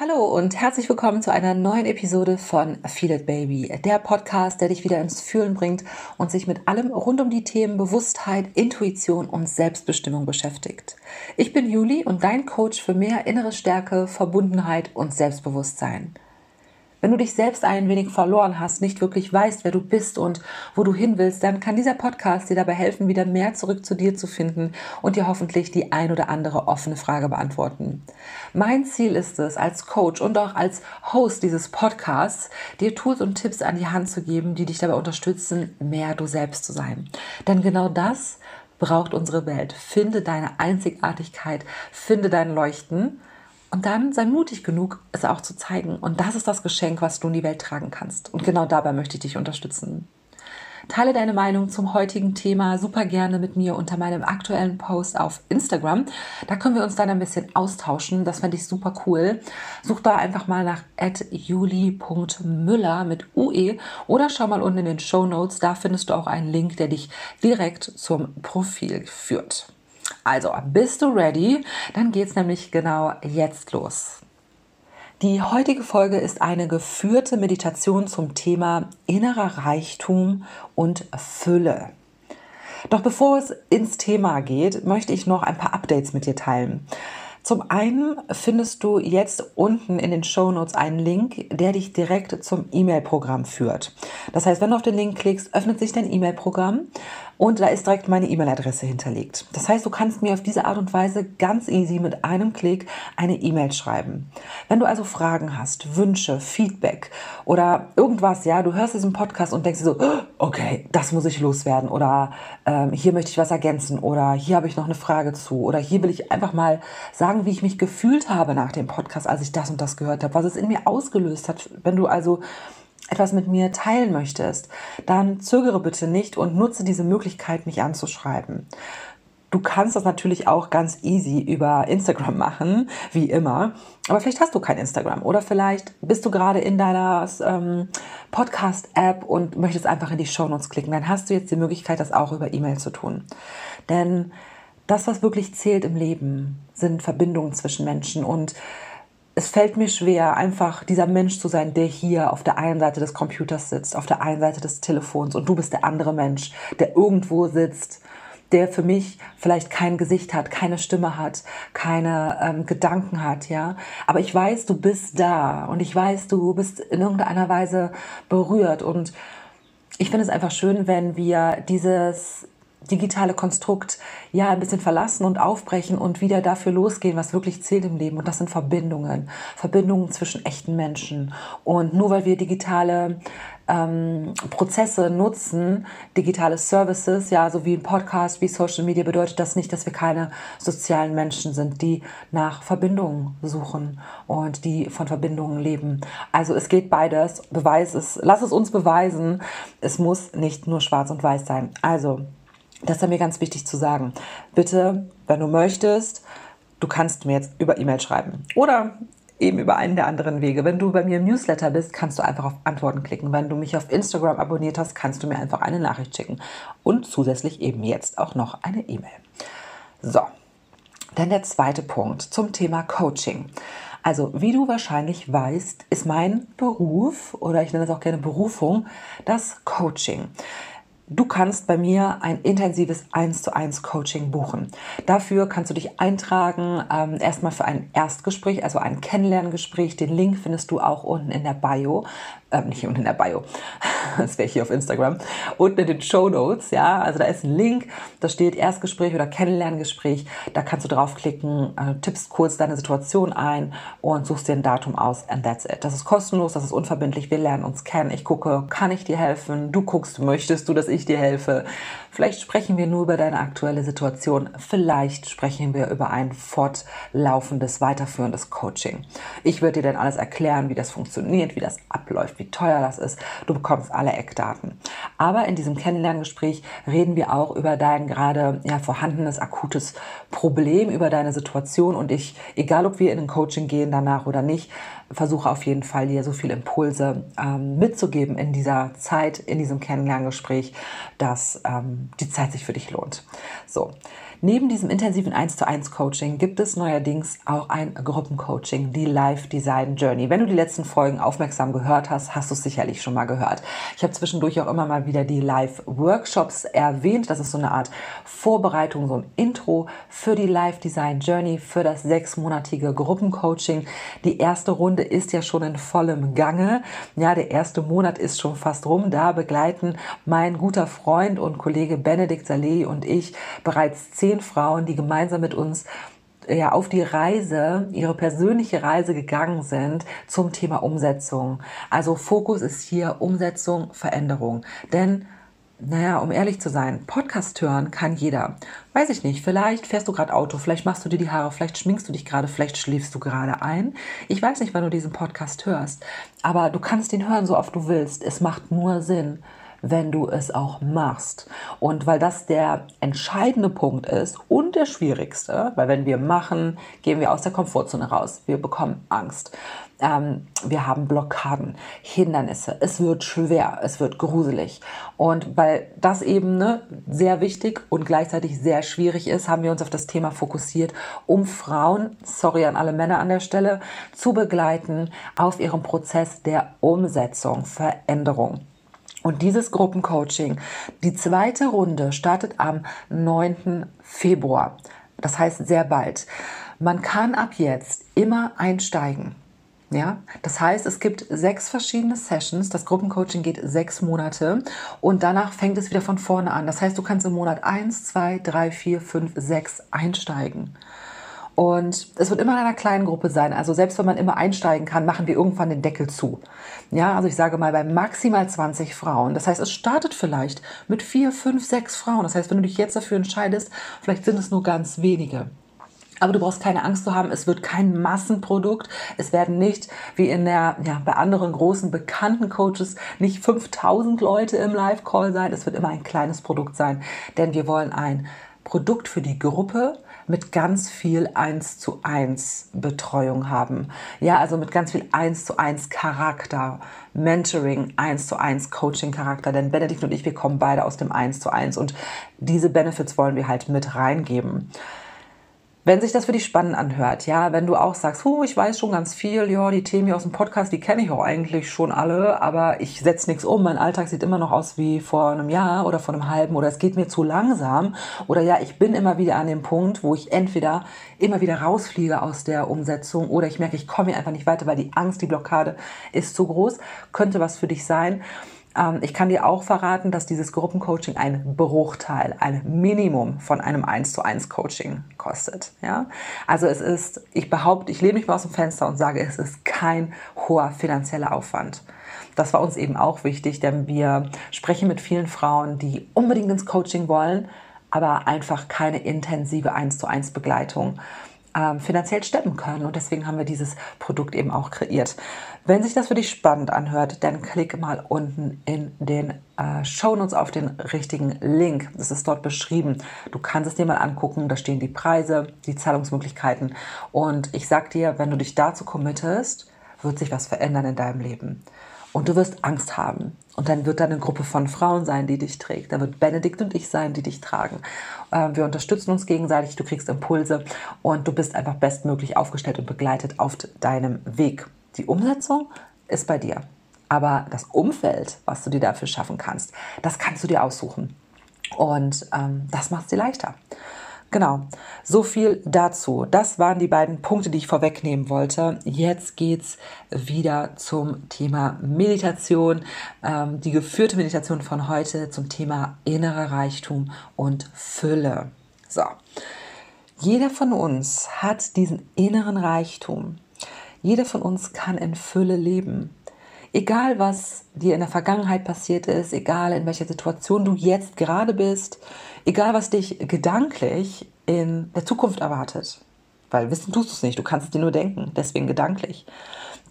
Hallo und herzlich willkommen zu einer neuen Episode von Feel It Baby, der Podcast, der dich wieder ins Fühlen bringt und sich mit allem rund um die Themen Bewusstheit, Intuition und Selbstbestimmung beschäftigt. Ich bin Juli und dein Coach für mehr innere Stärke, Verbundenheit und Selbstbewusstsein. Wenn du dich selbst ein wenig verloren hast, nicht wirklich weißt, wer du bist und wo du hin willst, dann kann dieser Podcast dir dabei helfen, wieder mehr zurück zu dir zu finden und dir hoffentlich die ein oder andere offene Frage beantworten. Mein Ziel ist es, als Coach und auch als Host dieses Podcasts, dir Tools und Tipps an die Hand zu geben, die dich dabei unterstützen, mehr du selbst zu sein. Denn genau das braucht unsere Welt. Finde deine Einzigartigkeit, finde dein Leuchten und dann sei mutig genug, es auch zu zeigen. Und das ist das Geschenk, was du in die Welt tragen kannst. Und genau dabei möchte ich dich unterstützen. Teile deine Meinung zum heutigen Thema super gerne mit mir unter meinem aktuellen Post auf Instagram. Da können wir uns dann ein bisschen austauschen. Das fände ich super cool. Such da einfach mal nach juli.müller mit UE oder schau mal unten in den Show Notes. Da findest du auch einen Link, der dich direkt zum Profil führt. Also, bist du ready? Dann geht's nämlich genau jetzt los. Die heutige Folge ist eine geführte Meditation zum Thema innerer Reichtum und Fülle. Doch bevor es ins Thema geht, möchte ich noch ein paar Updates mit dir teilen. Zum einen findest du jetzt unten in den Show Notes einen Link, der dich direkt zum E-Mail-Programm führt. Das heißt, wenn du auf den Link klickst, öffnet sich dein E-Mail-Programm und da ist direkt meine E-Mail-Adresse hinterlegt. Das heißt, du kannst mir auf diese Art und Weise ganz easy mit einem Klick eine E-Mail schreiben. Wenn du also Fragen hast, Wünsche, Feedback oder irgendwas, ja, du hörst diesen Podcast und denkst dir so, oh, okay, das muss ich loswerden oder ähm, hier möchte ich was ergänzen oder hier habe ich noch eine Frage zu oder hier will ich einfach mal sagen, wie ich mich gefühlt habe nach dem Podcast, als ich das und das gehört habe, was es in mir ausgelöst hat. Wenn du also etwas mit mir teilen möchtest, dann zögere bitte nicht und nutze diese Möglichkeit, mich anzuschreiben. Du kannst das natürlich auch ganz easy über Instagram machen, wie immer. Aber vielleicht hast du kein Instagram oder vielleicht bist du gerade in deiner ähm, Podcast-App und möchtest einfach in die Shownotes klicken. Dann hast du jetzt die Möglichkeit, das auch über E-Mail zu tun. Denn das, was wirklich zählt im Leben, sind Verbindungen zwischen Menschen und es fällt mir schwer, einfach dieser Mensch zu sein, der hier auf der einen Seite des Computers sitzt, auf der einen Seite des Telefons und du bist der andere Mensch, der irgendwo sitzt, der für mich vielleicht kein Gesicht hat, keine Stimme hat, keine ähm, Gedanken hat, ja. Aber ich weiß, du bist da und ich weiß, du bist in irgendeiner Weise berührt und ich finde es einfach schön, wenn wir dieses digitale Konstrukt ja ein bisschen verlassen und aufbrechen und wieder dafür losgehen, was wirklich zählt im Leben. Und das sind Verbindungen. Verbindungen zwischen echten Menschen. Und nur weil wir digitale ähm, Prozesse nutzen, digitale Services, ja, so wie ein Podcast, wie Social Media, bedeutet das nicht, dass wir keine sozialen Menschen sind, die nach Verbindungen suchen und die von Verbindungen leben. Also es geht beides. Beweis es, lass es uns beweisen. Es muss nicht nur schwarz und weiß sein. Also das ist mir ganz wichtig zu sagen. Bitte, wenn du möchtest, du kannst mir jetzt über E-Mail schreiben oder eben über einen der anderen Wege. Wenn du bei mir im Newsletter bist, kannst du einfach auf Antworten klicken. Wenn du mich auf Instagram abonniert hast, kannst du mir einfach eine Nachricht schicken. Und zusätzlich eben jetzt auch noch eine E-Mail. So, dann der zweite Punkt zum Thema Coaching. Also, wie du wahrscheinlich weißt, ist mein Beruf oder ich nenne es auch gerne Berufung das Coaching. Du kannst bei mir ein intensives 1 zu 1 Coaching buchen. Dafür kannst du dich eintragen, ähm, erstmal für ein Erstgespräch, also ein Kennenlerngespräch. Den Link findest du auch unten in der Bio äh, nicht unten in der Bio, das wäre hier auf Instagram, unten in den Show Notes, ja, also da ist ein Link, da steht Erstgespräch oder Kennenlerngespräch, da kannst du draufklicken, äh, tippst kurz deine Situation ein und suchst dir ein Datum aus and that's it. Das ist kostenlos, das ist unverbindlich, wir lernen uns kennen, ich gucke, kann ich dir helfen, du guckst, möchtest du, dass ich dir helfe, Vielleicht sprechen wir nur über deine aktuelle Situation. Vielleicht sprechen wir über ein fortlaufendes, weiterführendes Coaching. Ich würde dir dann alles erklären, wie das funktioniert, wie das abläuft, wie teuer das ist. Du bekommst alle Eckdaten. Aber in diesem Kennenlerngespräch reden wir auch über dein gerade ja, vorhandenes akutes Problem, über deine Situation. Und ich, egal ob wir in ein Coaching gehen danach oder nicht, versuche auf jeden Fall dir so viele Impulse ähm, mitzugeben in dieser Zeit, in diesem Kennenlerngespräch, dass ähm, die Zeit sich für dich lohnt. So. Neben diesem intensiven 1 zu 1 Coaching gibt es neuerdings auch ein Gruppencoaching, die Life Design Journey. Wenn du die letzten Folgen aufmerksam gehört hast, hast du es sicherlich schon mal gehört. Ich habe zwischendurch auch immer mal wieder die Live Workshops erwähnt. Das ist so eine Art Vorbereitung, so ein Intro für die Life Design Journey, für das sechsmonatige Gruppencoaching. Die erste Runde ist ja schon in vollem Gange. Ja, der erste Monat ist schon fast rum. Da begleiten mein guter Freund und Kollege Benedikt Saleh und ich bereits zehn zehn Frauen, die gemeinsam mit uns ja, auf die Reise, ihre persönliche Reise gegangen sind zum Thema Umsetzung. Also Fokus ist hier Umsetzung, Veränderung. Denn naja, um ehrlich zu sein, Podcast hören kann jeder. Weiß ich nicht, vielleicht fährst du gerade Auto, vielleicht machst du dir die Haare, vielleicht schminkst du dich gerade, vielleicht schläfst du gerade ein. Ich weiß nicht, wann du diesen Podcast hörst, aber du kannst ihn hören, so oft du willst. Es macht nur Sinn, wenn du es auch machst. Und weil das der entscheidende Punkt ist und der schwierigste, weil wenn wir machen, gehen wir aus der Komfortzone raus. Wir bekommen Angst. Ähm, wir haben Blockaden, Hindernisse. Es wird schwer, es wird gruselig. Und weil das eben ne, sehr wichtig und gleichzeitig sehr schwierig ist, haben wir uns auf das Thema fokussiert, um Frauen, sorry an alle Männer an der Stelle, zu begleiten auf ihrem Prozess der Umsetzung, Veränderung. Und dieses Gruppencoaching, die zweite Runde startet am 9. Februar. Das heißt sehr bald. Man kann ab jetzt immer einsteigen. Ja, das heißt, es gibt sechs verschiedene Sessions. Das Gruppencoaching geht sechs Monate und danach fängt es wieder von vorne an. Das heißt, du kannst im Monat eins, zwei, drei, vier, fünf, sechs einsteigen. Und es wird immer in einer kleinen Gruppe sein. Also selbst wenn man immer einsteigen kann, machen wir irgendwann den Deckel zu. Ja, also ich sage mal bei maximal 20 Frauen. Das heißt, es startet vielleicht mit vier, fünf, sechs Frauen. Das heißt, wenn du dich jetzt dafür entscheidest, vielleicht sind es nur ganz wenige. Aber du brauchst keine Angst zu haben, es wird kein Massenprodukt. Es werden nicht, wie in der, ja, bei anderen großen bekannten Coaches, nicht 5000 Leute im Live-Call sein. Es wird immer ein kleines Produkt sein, denn wir wollen ein Produkt für die Gruppe, mit ganz viel 1 zu 1 Betreuung haben. Ja, also mit ganz viel 1 zu 1 Charakter, Mentoring, 1 zu 1 Coaching Charakter. Denn Benedikt und ich, wir kommen beide aus dem 1 zu 1 und diese Benefits wollen wir halt mit reingeben. Wenn sich das für dich spannend anhört, ja, wenn du auch sagst, oh, ich weiß schon ganz viel, ja, die Themen hier aus dem Podcast, die kenne ich auch eigentlich schon alle, aber ich setze nichts um, mein Alltag sieht immer noch aus wie vor einem Jahr oder vor einem halben oder es geht mir zu langsam. Oder ja, ich bin immer wieder an dem Punkt, wo ich entweder immer wieder rausfliege aus der Umsetzung oder ich merke, ich komme hier einfach nicht weiter, weil die Angst, die Blockade ist zu groß, könnte was für dich sein. Ähm, ich kann dir auch verraten, dass dieses Gruppencoaching ein Bruchteil, ein Minimum von einem 1 zu 1 Coaching kostet. Ja? Also es ist, ich behaupte, ich lehne mich mal aus dem Fenster und sage, es ist kein hoher finanzieller Aufwand. Das war uns eben auch wichtig, denn wir sprechen mit vielen Frauen, die unbedingt ins Coaching wollen, aber einfach keine intensive 1 zu 1 Begleitung ähm, finanziell steppen können. Und deswegen haben wir dieses Produkt eben auch kreiert. Wenn sich das für dich spannend anhört, dann klick mal unten in den äh, Shownotes auf den richtigen Link. Das ist dort beschrieben. Du kannst es dir mal angucken. Da stehen die Preise, die Zahlungsmöglichkeiten. Und ich sag dir, wenn du dich dazu committest, wird sich was verändern in deinem Leben. Und du wirst Angst haben. Und dann wird da eine Gruppe von Frauen sein, die dich trägt. Da wird Benedikt und ich sein, die dich tragen. Ähm, wir unterstützen uns gegenseitig, du kriegst Impulse und du bist einfach bestmöglich aufgestellt und begleitet auf deinem Weg. Die Umsetzung ist bei dir. Aber das Umfeld, was du dir dafür schaffen kannst, das kannst du dir aussuchen. Und ähm, das macht es dir leichter. Genau, so viel dazu. Das waren die beiden Punkte, die ich vorwegnehmen wollte. Jetzt geht's wieder zum Thema Meditation, ähm, die geführte Meditation von heute zum Thema innerer Reichtum und Fülle. So, jeder von uns hat diesen inneren Reichtum. Jeder von uns kann in Fülle leben. Egal, was dir in der Vergangenheit passiert ist, egal in welcher Situation du jetzt gerade bist, egal, was dich gedanklich in der Zukunft erwartet. Weil wissen tust du es nicht, du kannst es dir nur denken, deswegen gedanklich.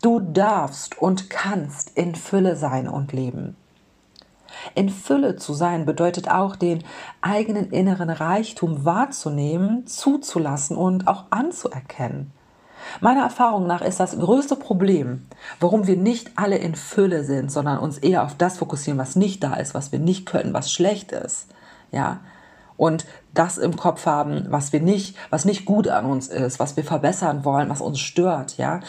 Du darfst und kannst in Fülle sein und leben. In Fülle zu sein bedeutet auch, den eigenen inneren Reichtum wahrzunehmen, zuzulassen und auch anzuerkennen. Meiner Erfahrung nach ist das größte Problem, warum wir nicht alle in Fülle sind, sondern uns eher auf das fokussieren, was nicht da ist, was wir nicht können, was schlecht ist. Ja, und das im Kopf haben, was wir nicht, was nicht gut an uns ist, was wir verbessern wollen, was uns stört, ja.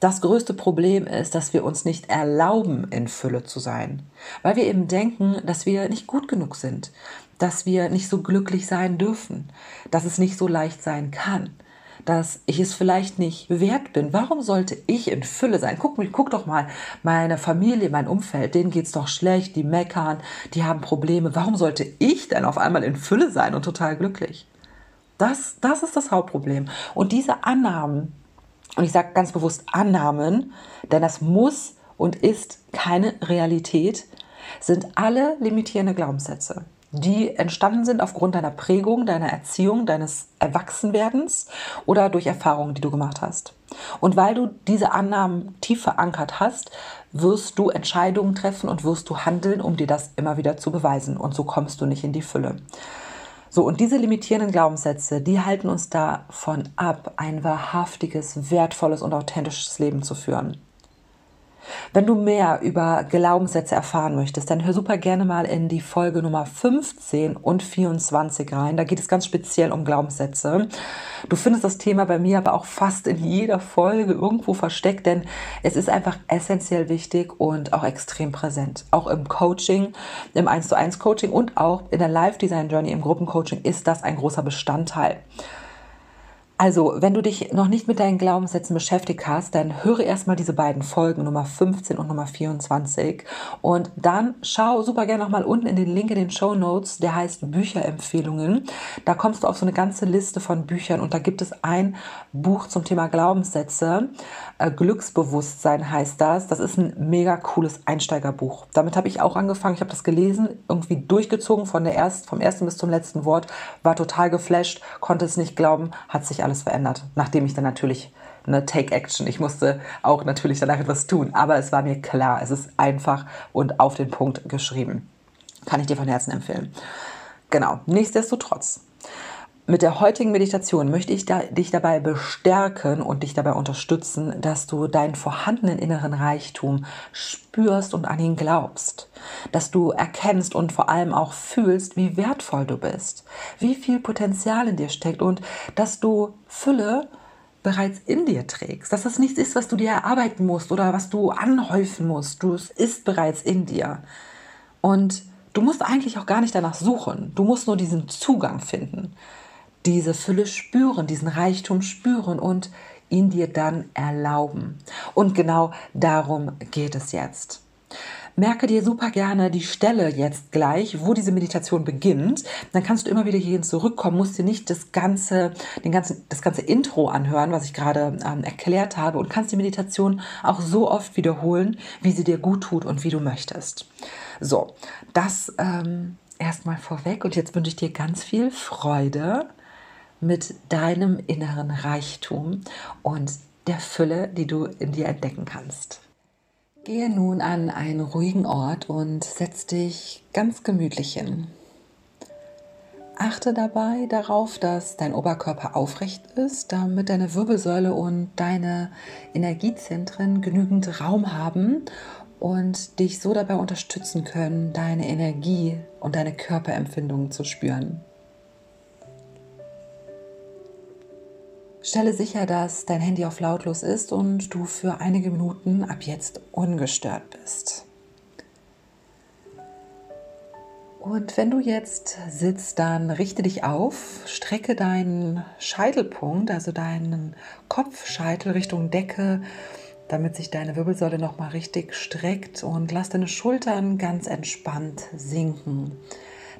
Das größte Problem ist, dass wir uns nicht erlauben, in Fülle zu sein, weil wir eben denken, dass wir nicht gut genug sind, dass wir nicht so glücklich sein dürfen, dass es nicht so leicht sein kann dass ich es vielleicht nicht wert bin. Warum sollte ich in Fülle sein? Guck, guck doch mal, meine Familie, mein Umfeld, denen geht es doch schlecht, die meckern, die haben Probleme. Warum sollte ich denn auf einmal in Fülle sein und total glücklich? Das, das ist das Hauptproblem. Und diese Annahmen, und ich sage ganz bewusst Annahmen, denn das muss und ist keine Realität, sind alle limitierende Glaubenssätze die entstanden sind aufgrund deiner Prägung, deiner Erziehung, deines Erwachsenwerdens oder durch Erfahrungen, die du gemacht hast. Und weil du diese Annahmen tief verankert hast, wirst du Entscheidungen treffen und wirst du handeln, um dir das immer wieder zu beweisen. Und so kommst du nicht in die Fülle. So, und diese limitierenden Glaubenssätze, die halten uns davon ab, ein wahrhaftiges, wertvolles und authentisches Leben zu führen. Wenn du mehr über Glaubenssätze erfahren möchtest, dann hör super gerne mal in die Folge Nummer 15 und 24 rein. Da geht es ganz speziell um Glaubenssätze. Du findest das Thema bei mir aber auch fast in jeder Folge irgendwo versteckt, denn es ist einfach essentiell wichtig und auch extrem präsent. Auch im Coaching, im 1 zu 1 Coaching und auch in der Live Design Journey im Gruppencoaching ist das ein großer Bestandteil. Also, wenn du dich noch nicht mit deinen Glaubenssätzen beschäftigt hast, dann höre erstmal diese beiden Folgen, Nummer 15 und Nummer 24. Und dann schau super gerne nochmal unten in den Link in den Show Notes, der heißt Bücherempfehlungen. Da kommst du auf so eine ganze Liste von Büchern und da gibt es ein Buch zum Thema Glaubenssätze. Äh, Glücksbewusstsein heißt das. Das ist ein mega cooles Einsteigerbuch. Damit habe ich auch angefangen. Ich habe das gelesen, irgendwie durchgezogen von der erst, vom ersten bis zum letzten Wort, war total geflasht, konnte es nicht glauben, hat sich alles verändert. Nachdem ich dann natürlich eine Take Action. Ich musste auch natürlich danach etwas tun, aber es war mir klar, es ist einfach und auf den Punkt geschrieben. Kann ich dir von Herzen empfehlen. Genau, nichtsdestotrotz. Mit der heutigen Meditation möchte ich da, dich dabei bestärken und dich dabei unterstützen, dass du deinen vorhandenen inneren Reichtum spürst und an ihn glaubst. Dass du erkennst und vor allem auch fühlst, wie wertvoll du bist, wie viel Potenzial in dir steckt und dass du Fülle bereits in dir trägst. Dass es nichts ist, was du dir erarbeiten musst oder was du anhäufen musst. Du, es ist bereits in dir. Und du musst eigentlich auch gar nicht danach suchen. Du musst nur diesen Zugang finden diese Fülle spüren, diesen Reichtum spüren und ihn dir dann erlauben. Und genau darum geht es jetzt. Merke dir super gerne die Stelle jetzt gleich, wo diese Meditation beginnt. Dann kannst du immer wieder hierhin zurückkommen, musst dir nicht das ganze, den ganzen, das ganze Intro anhören, was ich gerade ähm, erklärt habe und kannst die Meditation auch so oft wiederholen, wie sie dir gut tut und wie du möchtest. So, das ähm, erstmal vorweg und jetzt wünsche ich dir ganz viel Freude mit deinem inneren Reichtum und der Fülle, die du in dir entdecken kannst. Gehe nun an einen ruhigen Ort und setz dich ganz gemütlich hin. Achte dabei darauf, dass dein Oberkörper aufrecht ist, damit deine Wirbelsäule und deine Energiezentren genügend Raum haben und dich so dabei unterstützen können, deine Energie und deine Körperempfindungen zu spüren. Stelle sicher, dass dein Handy auf lautlos ist und du für einige Minuten ab jetzt ungestört bist. Und wenn du jetzt sitzt, dann richte dich auf, strecke deinen Scheitelpunkt, also deinen Kopfscheitel Richtung Decke, damit sich deine Wirbelsäule nochmal richtig streckt und lass deine Schultern ganz entspannt sinken.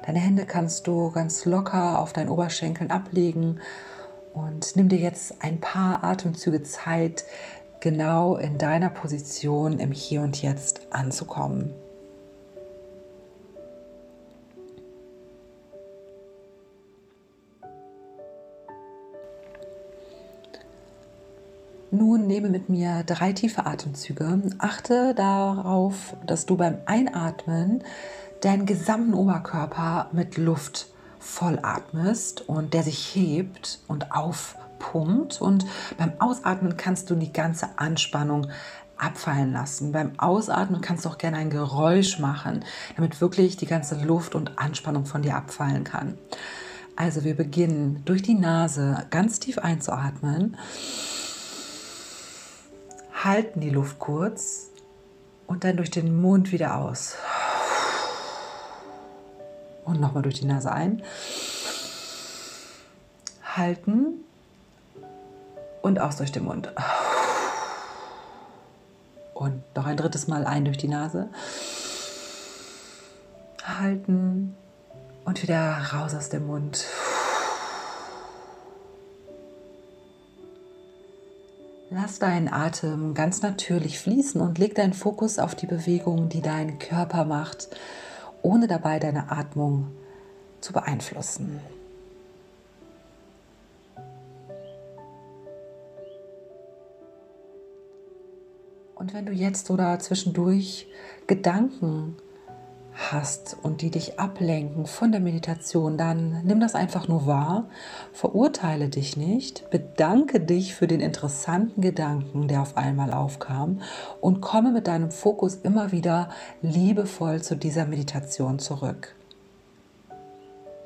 Deine Hände kannst du ganz locker auf deinen Oberschenkeln ablegen und nimm dir jetzt ein paar Atemzüge Zeit, genau in deiner Position im Hier und Jetzt anzukommen. Nun nehme mit mir drei tiefe Atemzüge. Achte darauf, dass du beim Einatmen deinen gesamten Oberkörper mit Luft vollatmest und der sich hebt und pumpt und beim Ausatmen kannst du die ganze Anspannung abfallen lassen. Beim Ausatmen kannst du auch gerne ein Geräusch machen, damit wirklich die ganze Luft und Anspannung von dir abfallen kann. Also wir beginnen durch die Nase ganz tief einzuatmen, halten die Luft kurz und dann durch den Mund wieder aus. Und nochmal durch die Nase ein. Halten und aus durch den Mund. Und noch ein drittes Mal ein durch die Nase. Halten und wieder raus aus dem Mund. Lass deinen Atem ganz natürlich fließen und leg deinen Fokus auf die Bewegung, die dein Körper macht, ohne dabei deine Atmung zu beeinflussen. Und wenn du jetzt oder zwischendurch Gedanken hast und die dich ablenken von der Meditation, dann nimm das einfach nur wahr, verurteile dich nicht, bedanke dich für den interessanten Gedanken, der auf einmal aufkam und komme mit deinem Fokus immer wieder liebevoll zu dieser Meditation zurück.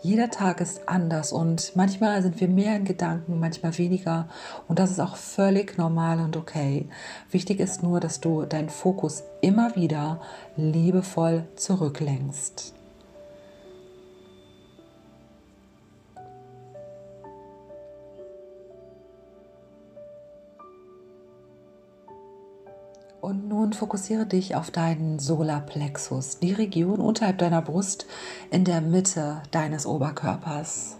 Jeder Tag ist anders und manchmal sind wir mehr in Gedanken, manchmal weniger und das ist auch völlig normal und okay. Wichtig ist nur, dass du deinen Fokus immer wieder liebevoll zurücklenkst. Und nun fokussiere dich auf deinen Solarplexus, die Region unterhalb deiner Brust in der Mitte deines Oberkörpers.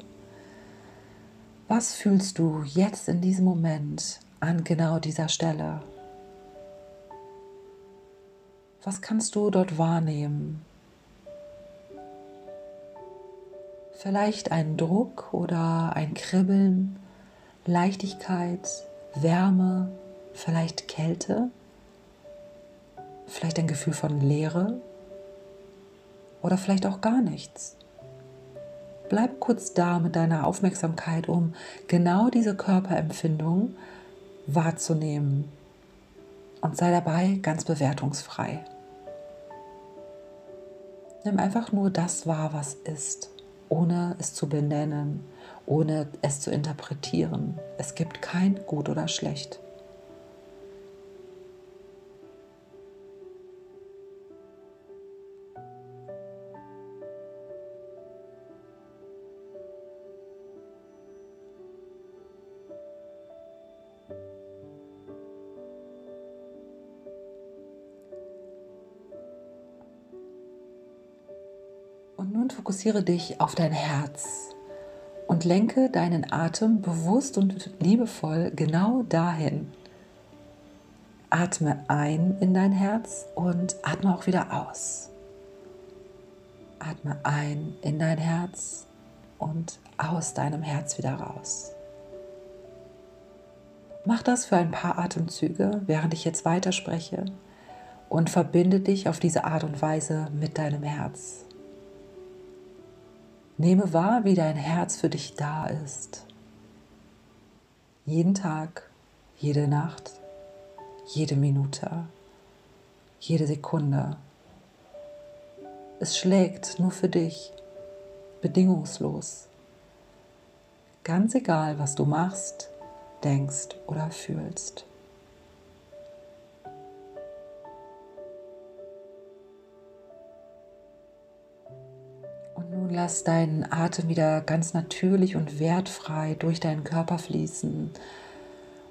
Was fühlst du jetzt in diesem Moment an genau dieser Stelle? Was kannst du dort wahrnehmen? Vielleicht ein Druck oder ein Kribbeln, Leichtigkeit, Wärme, vielleicht Kälte? Vielleicht ein Gefühl von Leere oder vielleicht auch gar nichts. Bleib kurz da mit deiner Aufmerksamkeit, um genau diese Körperempfindung wahrzunehmen und sei dabei ganz bewertungsfrei. Nimm einfach nur das wahr, was ist, ohne es zu benennen, ohne es zu interpretieren. Es gibt kein gut oder schlecht. Fokussiere dich auf dein Herz und lenke deinen Atem bewusst und liebevoll genau dahin. Atme ein in dein Herz und atme auch wieder aus. Atme ein in dein Herz und aus deinem Herz wieder raus. Mach das für ein paar Atemzüge, während ich jetzt weiterspreche und verbinde dich auf diese Art und Weise mit deinem Herz. Nehme wahr, wie dein Herz für dich da ist. Jeden Tag, jede Nacht, jede Minute, jede Sekunde. Es schlägt nur für dich, bedingungslos. Ganz egal, was du machst, denkst oder fühlst. Lass deinen Atem wieder ganz natürlich und wertfrei durch deinen Körper fließen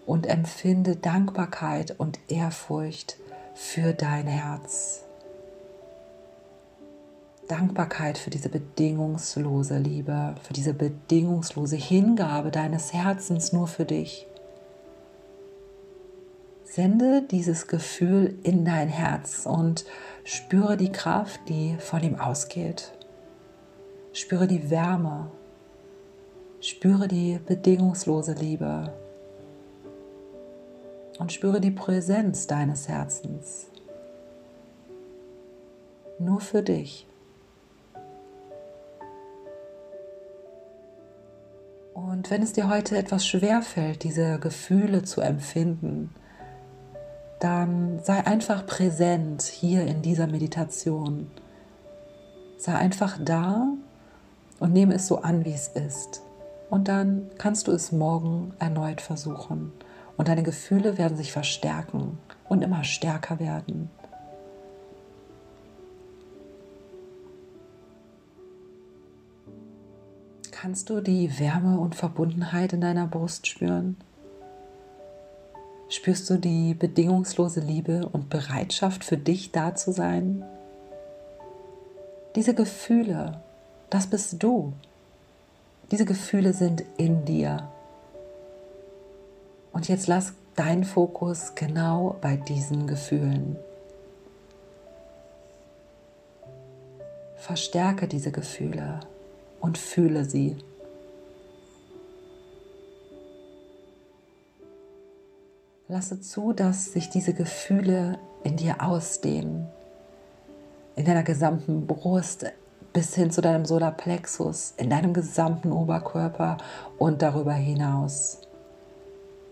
und empfinde Dankbarkeit und Ehrfurcht für dein Herz. Dankbarkeit für diese bedingungslose Liebe, für diese bedingungslose Hingabe deines Herzens nur für dich. Sende dieses Gefühl in dein Herz und spüre die Kraft, die von ihm ausgeht. Spüre die Wärme. Spüre die bedingungslose Liebe. Und spüre die Präsenz deines Herzens. Nur für dich. Und wenn es dir heute etwas schwer fällt, diese Gefühle zu empfinden, dann sei einfach präsent hier in dieser Meditation. Sei einfach da und nehme es so an, wie es ist. Und dann kannst du es morgen erneut versuchen. Und deine Gefühle werden sich verstärken und immer stärker werden. Kannst du die Wärme und Verbundenheit in deiner Brust spüren? Spürst du die bedingungslose Liebe und Bereitschaft für dich da zu sein? Diese Gefühle, das bist du. Diese Gefühle sind in dir. Und jetzt lass deinen Fokus genau bei diesen Gefühlen. Verstärke diese Gefühle und fühle sie. Lasse zu, dass sich diese Gefühle in dir ausdehnen, in deiner gesamten Brust bis hin zu deinem Solarplexus, in deinem gesamten Oberkörper und darüber hinaus.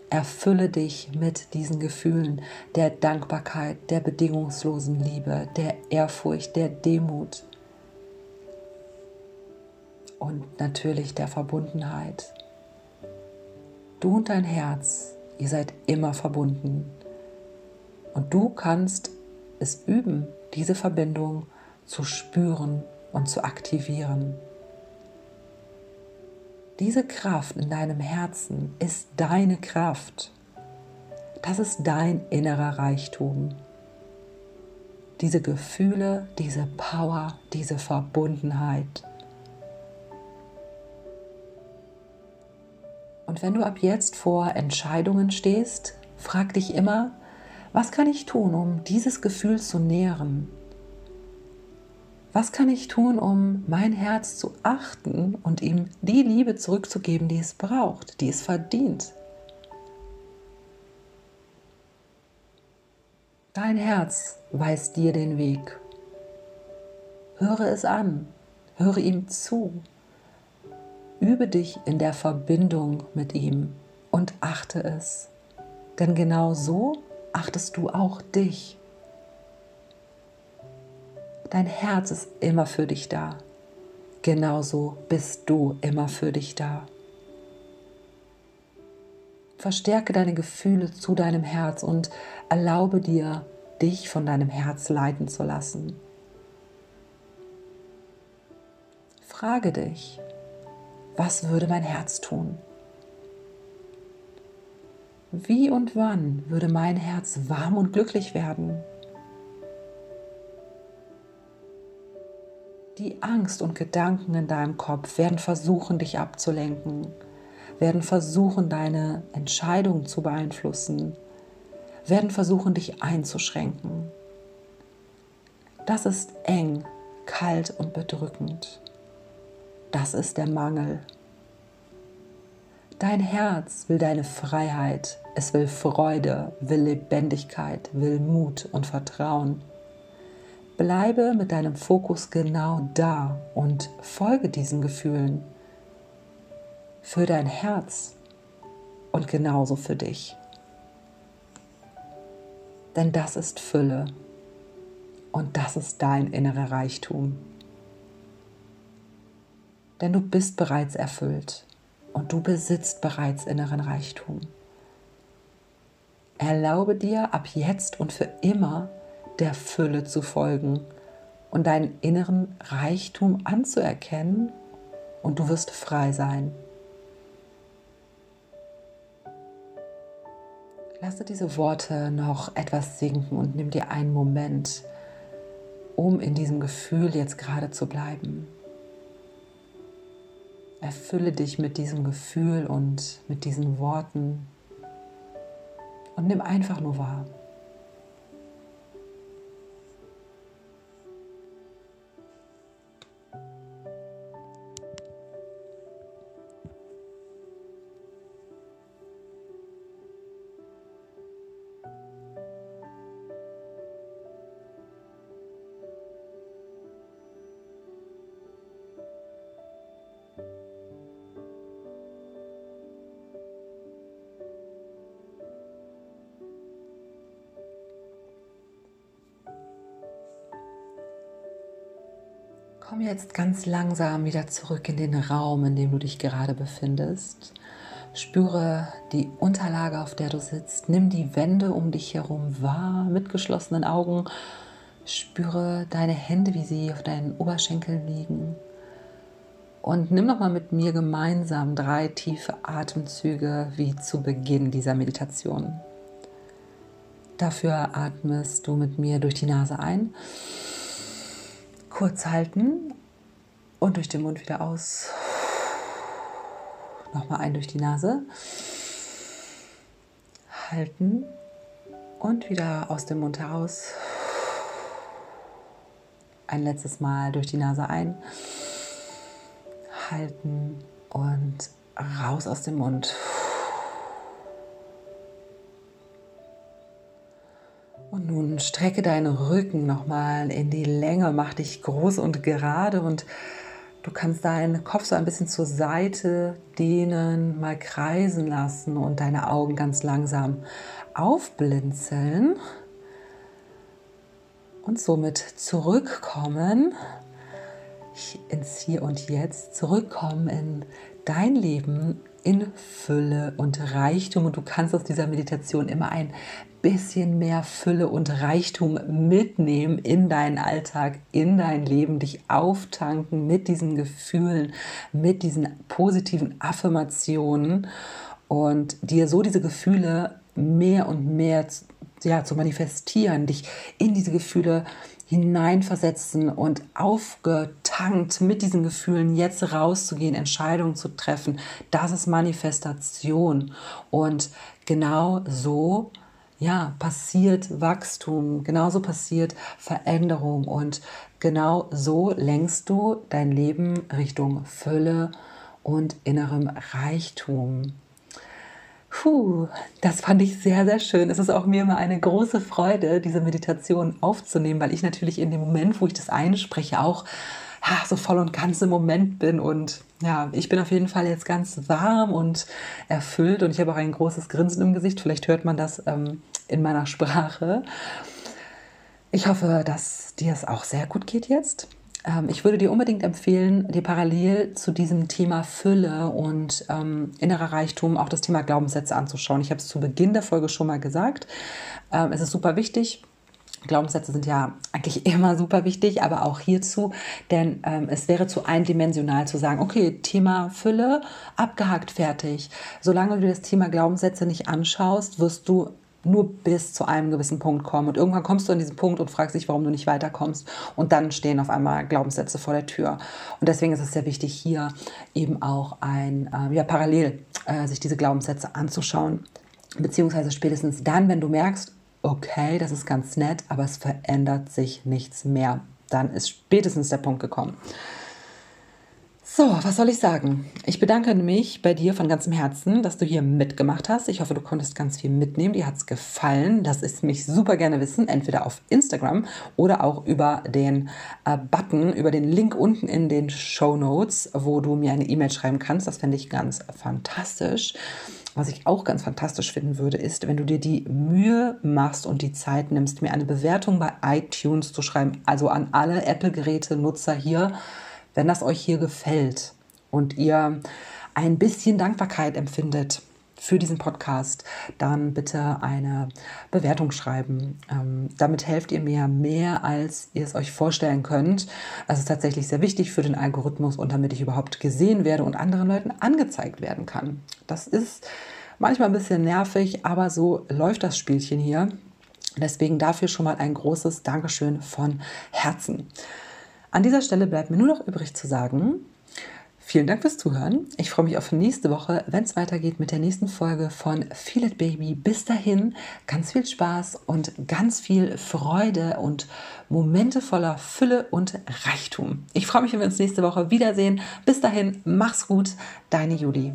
Erfülle dich mit diesen Gefühlen der Dankbarkeit, der bedingungslosen Liebe, der Ehrfurcht, der Demut, und natürlich der Verbundenheit. Du und dein Herz, ihr seid immer verbunden. Und du kannst es üben, diese Verbindung zu spüren und zu aktivieren. Diese Kraft in deinem Herzen ist deine Kraft. Das ist dein innerer Reichtum. Diese Gefühle, diese Power, diese Verbundenheit. Und wenn du ab jetzt vor Entscheidungen stehst, frag dich immer, was kann ich tun, um dieses Gefühl zu nähren? Was kann ich tun, um mein Herz zu achten und ihm die Liebe zurückzugeben, die es braucht, die es verdient? Dein Herz weist dir den Weg. Höre es an, höre ihm zu Übe dich in der Verbindung mit ihm und achte es. Denn genau so achtest du auch dich. Dein Herz ist immer für dich da. Genauso bist du immer für dich da. Verstärke deine Gefühle zu deinem Herz und erlaube dir, dich von deinem Herz leiten zu lassen. Frage dich, was würde mein Herz tun? Wie und wann würde mein Herz warm und glücklich werden? Die Angst und Gedanken in deinem Kopf werden versuchen, dich abzulenken, werden versuchen, deine Entscheidung zu beeinflussen, werden versuchen, dich einzuschränken. Das ist eng, kalt und bedrückend. Das ist der Mangel. Dein Herz will deine Freiheit, es will Freude, will Lebendigkeit, will Mut und Vertrauen. Bleibe mit deinem Fokus genau da und folge diesen Gefühlen. Für dein Herz und genauso für dich. Denn das ist Fülle und das ist dein innerer Reichtum denn du bist bereits erfüllt und du besitzt bereits inneren Reichtum. Erlaube dir ab jetzt und für immer der Fülle zu folgen und deinen inneren Reichtum anzuerkennen und du wirst frei sein. Lasse diese Worte noch etwas sinken und nimm dir einen Moment, um in diesem Gefühl jetzt gerade zu bleiben. Erfülle dich mit diesem Gefühl und mit diesen Worten und nimm einfach nur wahr. Jetzt ganz langsam wieder zurück in den Raum, in dem du dich gerade befindest. Spüre die Unterlage, auf der du sitzt. Nimm die Wände um dich herum wahr mit geschlossenen Augen. Spüre deine Hände, wie sie auf deinen Oberschenkeln liegen. Und nimm nochmal mit mir gemeinsam drei tiefe Atemzüge wie zu Beginn dieser Meditation. Dafür atmest du mit mir durch die Nase ein, kurz halten und durch den Mund wieder aus. Nochmal ein durch die Nase, halten und wieder aus dem Mund heraus. Ein letztes Mal durch die Nase ein halten und raus aus dem Mund. Und nun strecke deinen Rücken nochmal in die Länge, mach dich groß und gerade und du kannst deinen Kopf so ein bisschen zur Seite dehnen, mal kreisen lassen und deine Augen ganz langsam aufblinzeln und somit zurückkommen. Ins Hier und Jetzt, zurückkommen in dein Leben in Fülle und Reichtum. Und du kannst aus dieser Meditation immer ein bisschen mehr Fülle und Reichtum mitnehmen in deinen Alltag, in dein Leben, dich auftanken mit diesen Gefühlen, mit diesen positiven Affirmationen und dir so diese Gefühle mehr und mehr ja, zu manifestieren, dich in diese Gefühle hineinversetzen und aufgetankt mit diesen Gefühlen jetzt rauszugehen, Entscheidungen zu treffen, das ist Manifestation. Und genau so ja, passiert Wachstum, genauso passiert Veränderung und genau so lenkst du dein Leben Richtung Fülle und innerem Reichtum. Puh, das fand ich sehr, sehr schön. Es ist auch mir immer eine große Freude, diese Meditation aufzunehmen, weil ich natürlich in dem Moment, wo ich das einspreche, auch ha, so voll und ganz im Moment bin. Und ja, ich bin auf jeden Fall jetzt ganz warm und erfüllt und ich habe auch ein großes Grinsen im Gesicht. Vielleicht hört man das ähm, in meiner Sprache. Ich hoffe, dass dir es auch sehr gut geht jetzt. Ähm, ich würde dir unbedingt empfehlen, dir parallel zu diesem Thema Fülle und ähm, innerer Reichtum auch das Thema Glaubenssätze anzuschauen. Ich habe es zu Beginn der Folge schon mal gesagt. Ähm, es ist super wichtig. Glaubenssätze sind ja eigentlich immer super wichtig, aber auch hierzu, denn ähm, es wäre zu eindimensional zu sagen, okay, Thema Fülle, abgehakt, fertig. Solange du das Thema Glaubenssätze nicht anschaust, wirst du nur bis zu einem gewissen Punkt kommen. Und irgendwann kommst du an diesen Punkt und fragst dich, warum du nicht weiterkommst. Und dann stehen auf einmal Glaubenssätze vor der Tür. Und deswegen ist es sehr wichtig, hier eben auch ein, äh, ja, parallel äh, sich diese Glaubenssätze anzuschauen. Beziehungsweise spätestens dann, wenn du merkst, okay, das ist ganz nett, aber es verändert sich nichts mehr. Dann ist spätestens der Punkt gekommen. So, was soll ich sagen? Ich bedanke mich bei dir von ganzem Herzen, dass du hier mitgemacht hast. Ich hoffe, du konntest ganz viel mitnehmen. Dir hat es gefallen. Das ist mich super gerne wissen, entweder auf Instagram oder auch über den äh, Button, über den Link unten in den Show Notes, wo du mir eine E-Mail schreiben kannst. Das fände ich ganz fantastisch. Was ich auch ganz fantastisch finden würde, ist, wenn du dir die Mühe machst und die Zeit nimmst, mir eine Bewertung bei iTunes zu schreiben. Also an alle Apple-Geräte-Nutzer hier wenn das euch hier gefällt und ihr ein bisschen Dankbarkeit empfindet für diesen Podcast, dann bitte eine Bewertung schreiben. Ähm, damit helft ihr mir mehr, als ihr es euch vorstellen könnt. Es ist tatsächlich sehr wichtig für den Algorithmus und damit ich überhaupt gesehen werde und anderen Leuten angezeigt werden kann. Das ist manchmal ein bisschen nervig, aber so läuft das Spielchen hier. Deswegen dafür schon mal ein großes Dankeschön von Herzen. An dieser Stelle bleibt mir nur noch übrig zu sagen, vielen Dank fürs Zuhören. Ich freue mich auf nächste Woche, wenn es weitergeht mit der nächsten Folge von Feel It Baby. Bis dahin ganz viel Spaß und ganz viel Freude und Momente voller Fülle und Reichtum. Ich freue mich, wenn wir uns nächste Woche wiedersehen. Bis dahin, mach's gut, deine Judy.